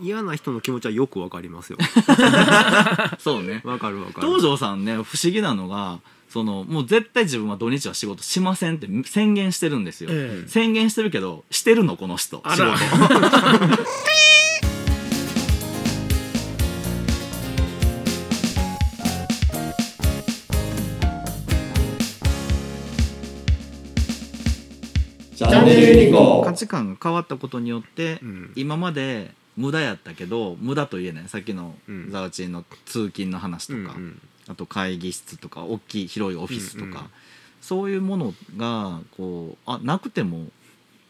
嫌な人の気持ちはよくわかりますよ。そうね。わかるわかる。東條さんね不思議なのがそのもう絶対自分は土日は仕事しませんって宣言してるんですよ、ええ。宣言してるけどしてるのこの人仕あら。事。チャンネルユニコ 価値観が変わったことによって、うん。今まで無駄やったけど無駄と言えない。さっきのうん。ザワチンの通勤の話とか、うんうん。あと会議室とか大きい広いオフィスとか、うんうんそういうものがこうあなくても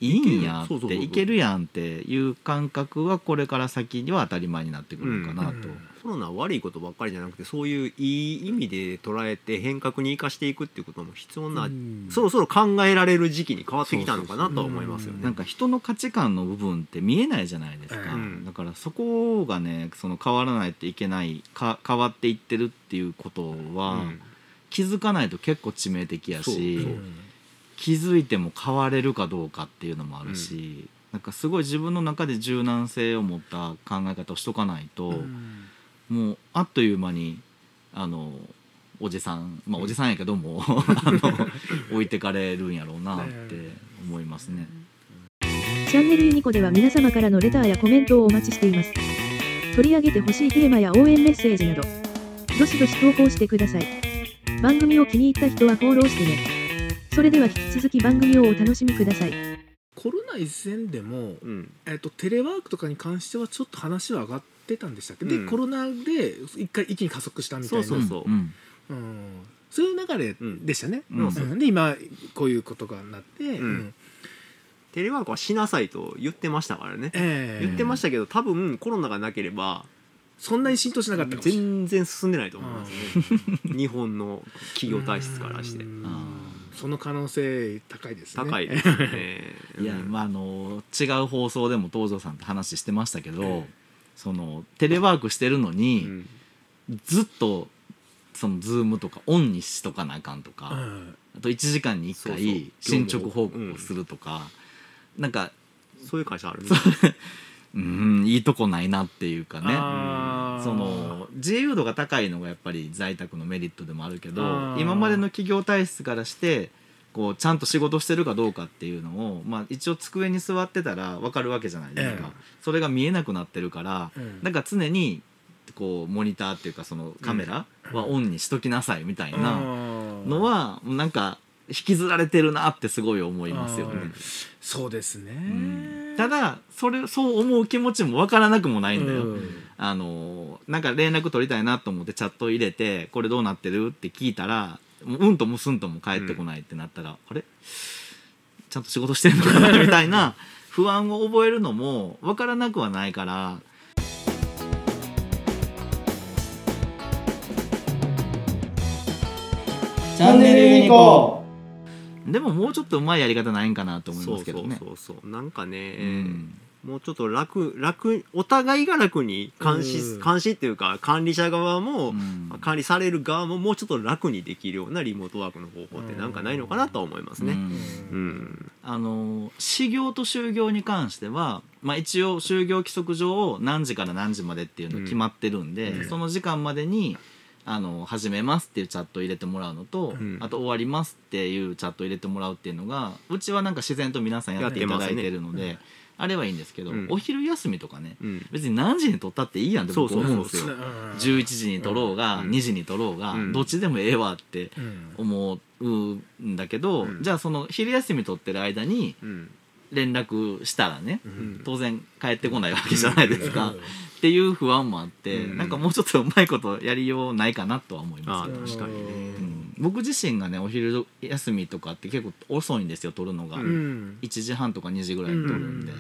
いいんやっていけるやんっていう感覚はこれから先には当たり前になってくるのかなと、うんうん。コロナは悪いことばっかりじゃなくてそういういい意味で捉えて変革に生かしていくっていうことも必要な、うん。そろそろ考えられる時期に変わってきたのかなとは思いますよね。なんか人の価値観の部分って見えないじゃないですか、うん。だからそこがねその変わらないといけないか変わっていってるっていうことは、うん。気づかないと結構致命的やし。そうそう気づいても変われるかどうかっていうのもあるし、なんかすごい自分の中で柔軟性を持った考え方をしとかないと、もうあっという間にあのおじさんまあおじさんやけども、あの置いてかれるんやろうなって思いますね。チャンネルユニコでは皆様からのレターやコメントをお待ちしています。取り上げてほしいテーマや応援メッセージなど、どしどし投稿してください。番組を気に入った人はフォローしてね。それでは引き続き番組をお楽しみください。コロナ以前でも、うん。えっとテレワークとかに関してはちょっと話は上がってたんでしたっけ、うん。でコロナで一回一気に加速したみたいな。そうそうそう。んうん。そういう流れでしたね、うん。うん。で今こういうことがなって、うん。テレワークはしなさいと言ってましたからね。ええ。言ってましたけど多分コロナがなければそんなに浸透しなかったかもしれない。全然進んでないと思いますね。日本の企業体質からして。うん。あその可能性高いですね。高いですね。いやまああの違う放送でも東條さんって話してましたけど、えそのテレワークしてるのに、ん。ずっとその Zoom とかオンにしとかなあかんとか、うん。あと1時間に1そうそう。回進捗報告をするとか、なんかそういう会社あるね。うんいいとこないなっていうかね。その自由度が高いのがやっぱり在宅のメリットでもあるけど今までの企業体質からしてこうちゃんと仕事してるかどうかっていうのを、まあ、一応机に座ってたら分かるわけじゃないですか、ええ。それが見えなくなってるから、うんなんか常にこうモニターっていうかそのカメラはオンにしときなさいみたいなのはなんか引きずられてるなってすごい思いますよね。そうですね、うん。ただそれそう思う気持ちも分からなくもないんだよ。うん。あのなんか連絡取りたいなと思ってチャット入れてこれどうなってるって聞いたらもううんともすんとも返ってこないってなったら、あれ？ちゃんと仕事してるのかな？みたいな 不安を覚えるのも分からなくはないから。チャンネルユニコでももうちょっとうまいやり方ないんかなと思いそうそうますけどね。そうそうなんかね、うん。もうちょっと楽楽お互いが楽に監視、うん。監視っていうか管理者側も、うん。管理される側ももうちょっと楽にできるようなリモートワークの方法ってなんかないのかなとは思いますね。うん。うん。あの始業と就業に関しては、まあ、一応就業規則上何時から何時までっていうの決まってるんで、うん。その時間までにあの始めますっていうチャットを入れてもらうのと、うん。あと終わりますっていうチャットを入れてもらうっていうのがうちはなんか自然と皆さんやっていただいてるので、あれはいいんですけど、うん。お昼休みとかねうん。別に何時に撮ったっていいやんって僕そうそうそう思うんですよ。うん11時に撮ろうが、うん。2時に撮ろうが、うん。どっちでもええわってうん。思うんだけど、うん。じゃあその昼休み取ってる間にうん連絡したらね、うん。当然帰ってこないわけじゃないですか、うん。っていう不安もあって、うん。なんかもうちょっとうまいことやりようないかなとは思います。けど、ね。うん。僕自身がねお昼休みとかって結構遅いんですよ取るのが、ううん。1時半とか2時ぐらいに取るんで、か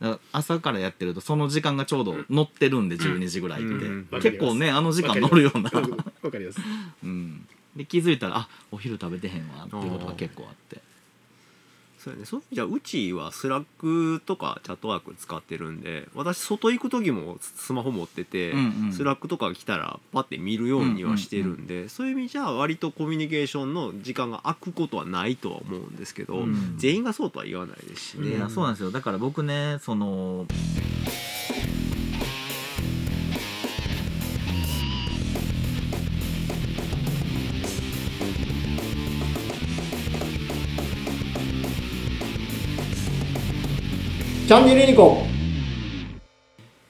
ら朝からやってるとその時間がちょうど乗ってるんで12時ぐらいって、うん。結構ねあの時間乗るような、わかります。うん、で気づいたらあお昼食べてへんわっていうことが結構あってそうやね、そうじゃあうちは Slack とか Chatwork 使ってるんで私外行く時もスマホ持ってて、うんうん。 Slack とか来たらパッて見るようにはしてるんで、そういう意味じゃ割とコミュニケーションの時間が空くことはないとは思うんですけど、うん。全員がそうとは言わないですしね。そうなんですよ。だから僕ねそのチャンネルユニコ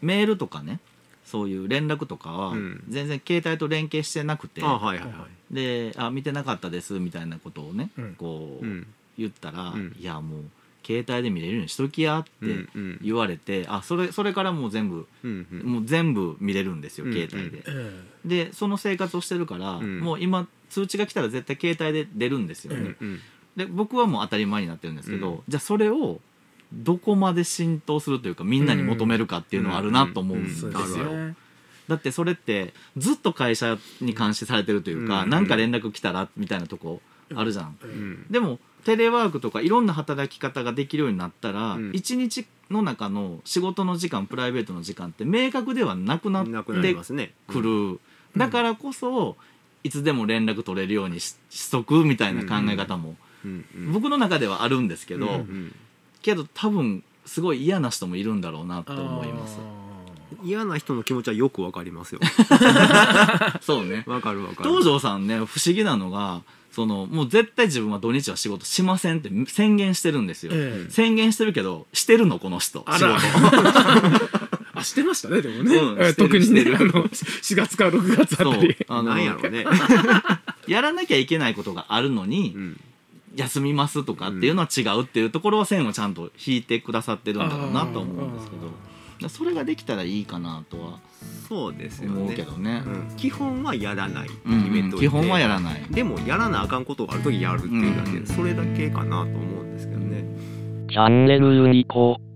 メールとかねそういう連絡とかはうん。全然携帯と連携してなくて、あはいはいはい。で「あ見てなかったです」みたいなことをね、うん。こう、うん。言ったら、うん。いやもう携帯で見れるようにしときや」ってうんうん。言われて、あそれそれからもう全部うんうん。もう全部見れるんですようん。携帯で、えでその生活をしてるから、うん。もう今通知が来たら絶対携帯で出るんですよね、うんうん。で僕はもう当たり前になってるんですけど、うん。じゃあそれをどこまで浸透するというかみんなに求めるかっていうのはあるなと思うんですよだってそれってずっと会社に監視されてるというか、うんなんか連絡来たらみたいなとこあるじゃん、でもテレワークとかいろんな働き方ができるようになったら、うん一日の中の仕事の時間プライベートの時間って明確ではなくなってくる、だからこそいつでも連絡取れるようにししとくみたいな考え方も、僕の中ではあるんですけど、けど多分すごい嫌な人もいるんだろうなと思います。嫌な人の気持ちはよくわかりますよ。そうね。わかるわかる。東條さんね不思議なのがそのもう絶対自分は土日は仕事しませんって宣言してるんですよ、ええ。宣言してるけどしてるのこの人。仕事。あしてましたねでもね、うん特にねあの4月から6月あそうたりあのなんやろうね。やらなきゃいけないことがあるのに、うん休みますとかっていうのは違うっていうところは線をちゃんと引いてくださってるんだろうなと思うんですけど。それができたらいいかなとは。そうですよ思うねけどね。うん。基本はやらないうん決めといて。基本はやらない。でもやらなあかんことがある時やるっていうだけうん。でそれだけかなと思うんですけどね。チャンネルユニコ。ーン